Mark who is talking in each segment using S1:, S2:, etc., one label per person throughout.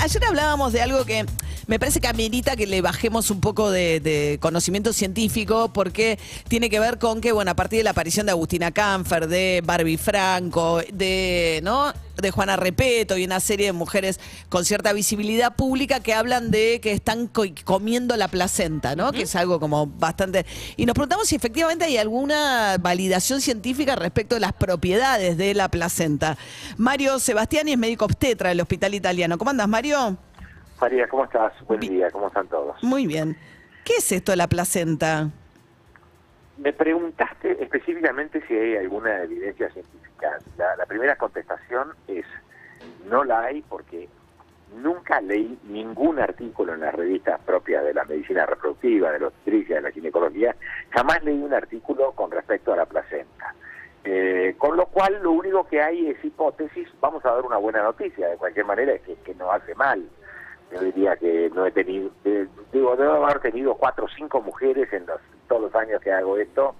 S1: ayer hablábamos de algo que me parece que amerita que le bajemos un poco de, conocimiento científico porque tiene que ver con que, bueno, a partir de la aparición de Agustina Canfer, de Barbie Franco, de, ¿no? De Juana Repeto y una serie de mujeres con cierta visibilidad pública que hablan de que están co- comiendo la placenta, ¿no? Que es algo como bastante... Y nos preguntamos si efectivamente hay alguna validación científica respecto de las propiedades de la placenta. Mario Sebastiani es médico obstetra del Hospital Italiano. ¿Cómo andas, Mario?
S2: María, ¿cómo estás? Buen día, ¿cómo están todos?
S1: Muy bien. ¿Qué es esto de la placenta?
S2: Me preguntaste específicamente si hay alguna evidencia científica. La, primera contestación es no la hay porque nunca leí ningún artículo en las revistas propias de la medicina reproductiva, de la obstetricia, de la ginecología. Jamás leí un artículo con respecto a la placenta. Eh, con lo cual, lo único que hay es hipótesis. Vamos a dar una buena noticia, de cualquier manera, es que, que no hace mal. Yo diría que no he tenido, eh, digo, debo haber tenido cuatro o cinco mujeres en los, todos los años que hago esto,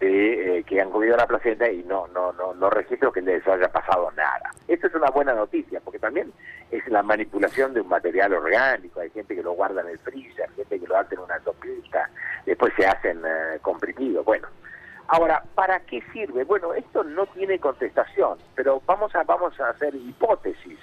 S2: de, eh, que han comido la placenta y no, no, no, no registro que les haya pasado nada. Esto es una buena noticia, porque también es la manipulación de un material orgánico, hay gente que lo guarda en el freezer, gente que lo hace en una sopita, después se hacen eh, comprimidos, bueno. Ahora, ¿para qué sirve? Bueno, esto no tiene contestación, pero vamos a, vamos a hacer hipótesis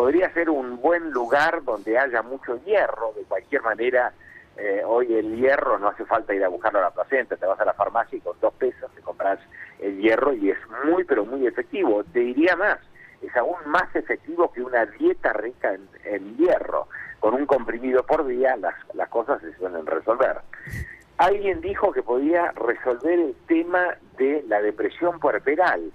S2: podría ser un buen lugar donde haya mucho hierro, de cualquier manera, eh, hoy el hierro no hace falta ir a buscarlo a la placenta, te vas a la farmacia y con dos pesos te compras el hierro y es muy, pero muy efectivo. Te diría más, es aún más efectivo que una dieta rica en, en hierro. Con un comprimido por día las, las cosas se suelen resolver. Alguien dijo que podía resolver el tema de la depresión puerperal.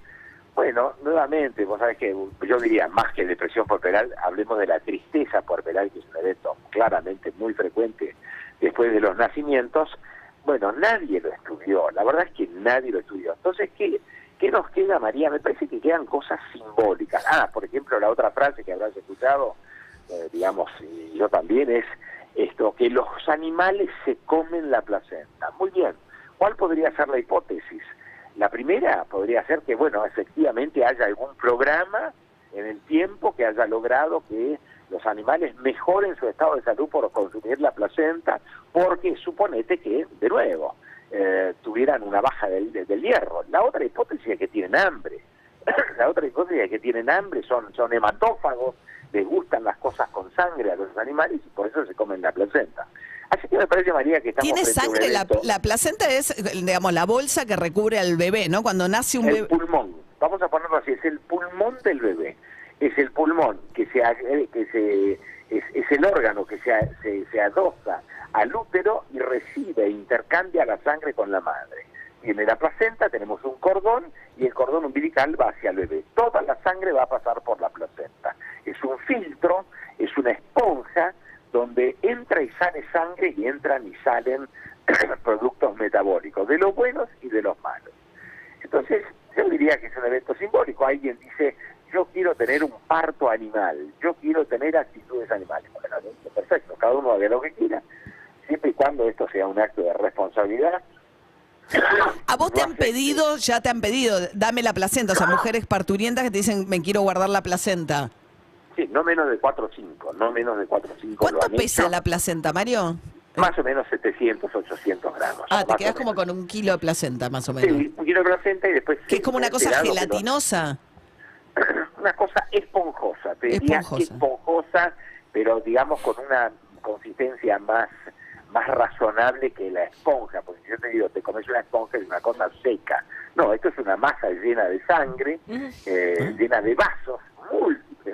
S2: Bueno, nuevamente, vos sabés que yo diría más que depresión puerperal, hablemos de la tristeza puerperal, que es un evento claramente muy frecuente después de los nacimientos. Bueno, nadie lo estudió, la verdad es que nadie lo estudió. Entonces, ¿qué, qué nos queda, María? Me parece que quedan cosas simbólicas. Ah, por ejemplo, la otra frase que habrás escuchado, eh, digamos, y yo también, es esto, que los animales se comen la placenta. Muy bien, ¿cuál podría ser la hipótesis? La primera podría ser que, bueno, efectivamente haya algún programa en el tiempo que haya logrado que los animales mejoren su estado de salud por consumir la placenta, porque suponete que, de nuevo, eh, tuvieran una baja del, hierro. La otra hipótesis es que tienen hambre. La otra hipótesis es que tienen hambre, son, son hematófagos, les gustan las cosas con sangre a los animales y por eso se comen la placenta. Así que me parece, María, que estamos
S1: ¿Tiene sangre? La, la placenta es, digamos, la bolsa que recubre al bebé, ¿no? Cuando nace un
S2: el
S1: bebé.
S2: pulmón, vamos a ponerlo así, es el pulmón del bebé, es el pulmón que se eh, que se es, es el órgano que se, se, se adosa al útero y recibe e intercambia la sangre con la madre. Tiene la placenta, tenemos un cordón y el cordón umbilical va hacia el bebé. Toda la sangre va a pasar por la placenta. Es un filtro, es una esponja donde entra y sale sangre y entran y salen productos metabólicos, de los buenos y de los malos. Entonces, yo diría que es un evento simbólico. Alguien dice, yo quiero tener un parto animal, yo quiero tener actitudes animales. Bueno, perfecto, cada uno haga lo que quiera, siempre y cuando esto sea un acto de responsabilidad.
S1: ¿A vos te han pedido, ya te han pedido, dame la placenta? O sea, mujeres parturientas que te dicen, me quiero guardar la placenta.
S2: Sí, no menos de 4 o 5, no menos de 4 o 5.
S1: ¿Cuánto pesa la placenta, Mario?
S2: Más o menos 700, 800 gramos.
S1: Ah, te quedas como con un kilo de placenta, más o menos.
S2: Sí, un kilo de placenta y después...
S1: Que es como una cosa gelatinosa.
S2: una cosa esponjosa, te diría
S1: Esponjosa.
S2: esponjosa, pero digamos con una consistencia más más razonable que la esponja, porque si yo te digo, te comes una esponja es una cosa seca. No, esto es una masa llena de sangre, eh, llena de vasos,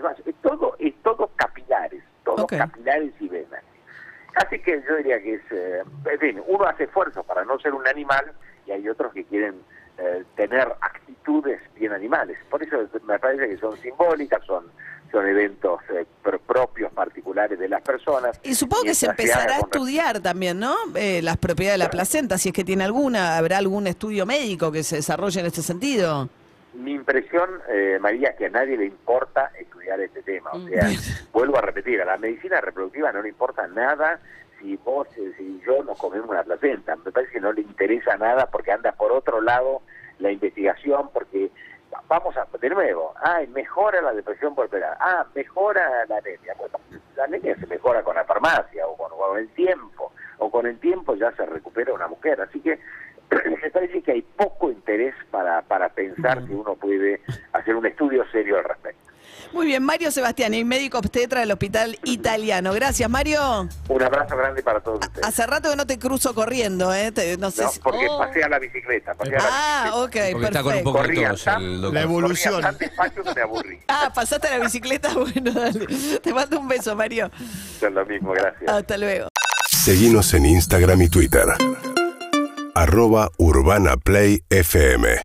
S2: vasos, es todo, es todo capilares, todo
S1: Ok.
S2: capilares y venas. Así que yo diría que es, eh, en fin, uno hace esfuerzos para no ser un animal y hay otros que quieren eh, tener actitudes bien animales. Por eso me parece que son simbólicas, son son eventos eh, pr- propios, particulares de las personas.
S1: Y supongo que se empezará a estudiar también, ¿no? Eh, las propiedades de la placenta, si es que tiene alguna, habrá algún estudio médico que se desarrolle en este sentido.
S2: Mi impresión, eh, María, es que a nadie le importa estudiar este tema. O sea,
S1: Bien.
S2: vuelvo a repetir, a la medicina reproductiva no le importa nada si vos, eh, si yo nos comemos una placenta. Me parece que no le interesa nada porque anda por otro lado la investigación, porque vamos a, de nuevo, ay, mejora la depresión por puerperal, ah, mejora la anemia. Bueno, la anemia se mejora con la farmacia o con, con el tiempo, o con el tiempo ya se recupera una mujer. Así que me parece que hay poco para, pensar que uno puede hacer un estudio serio al respecto.
S1: Muy bien, Mario Sebastiani, médico obstetra del Hospital Italiano. Gracias, Mario.
S2: Un abrazo grande para todos ustedes.
S1: Hace rato que no te cruzo corriendo, ¿eh? Te- no sé
S2: No,
S1: si-
S2: porque
S1: Oh.
S2: pasé a la bicicleta. Pasé a la
S1: Ah,
S2: bicicleta.
S1: ok,
S3: Porque está con un
S1: perfecto.
S3: poco de
S2: Corría
S3: tos
S2: tan-
S3: el.
S4: La evolución.
S2: Corría tan despacio que me aburrí.
S1: Ah, pasaste a la bicicleta, bueno, dale. Te mando un beso, Mario.
S2: Es lo mismo, gracias.
S1: Hasta luego.
S5: Seguimos en Instagram y Twitter. Arroba Urbana Play FM.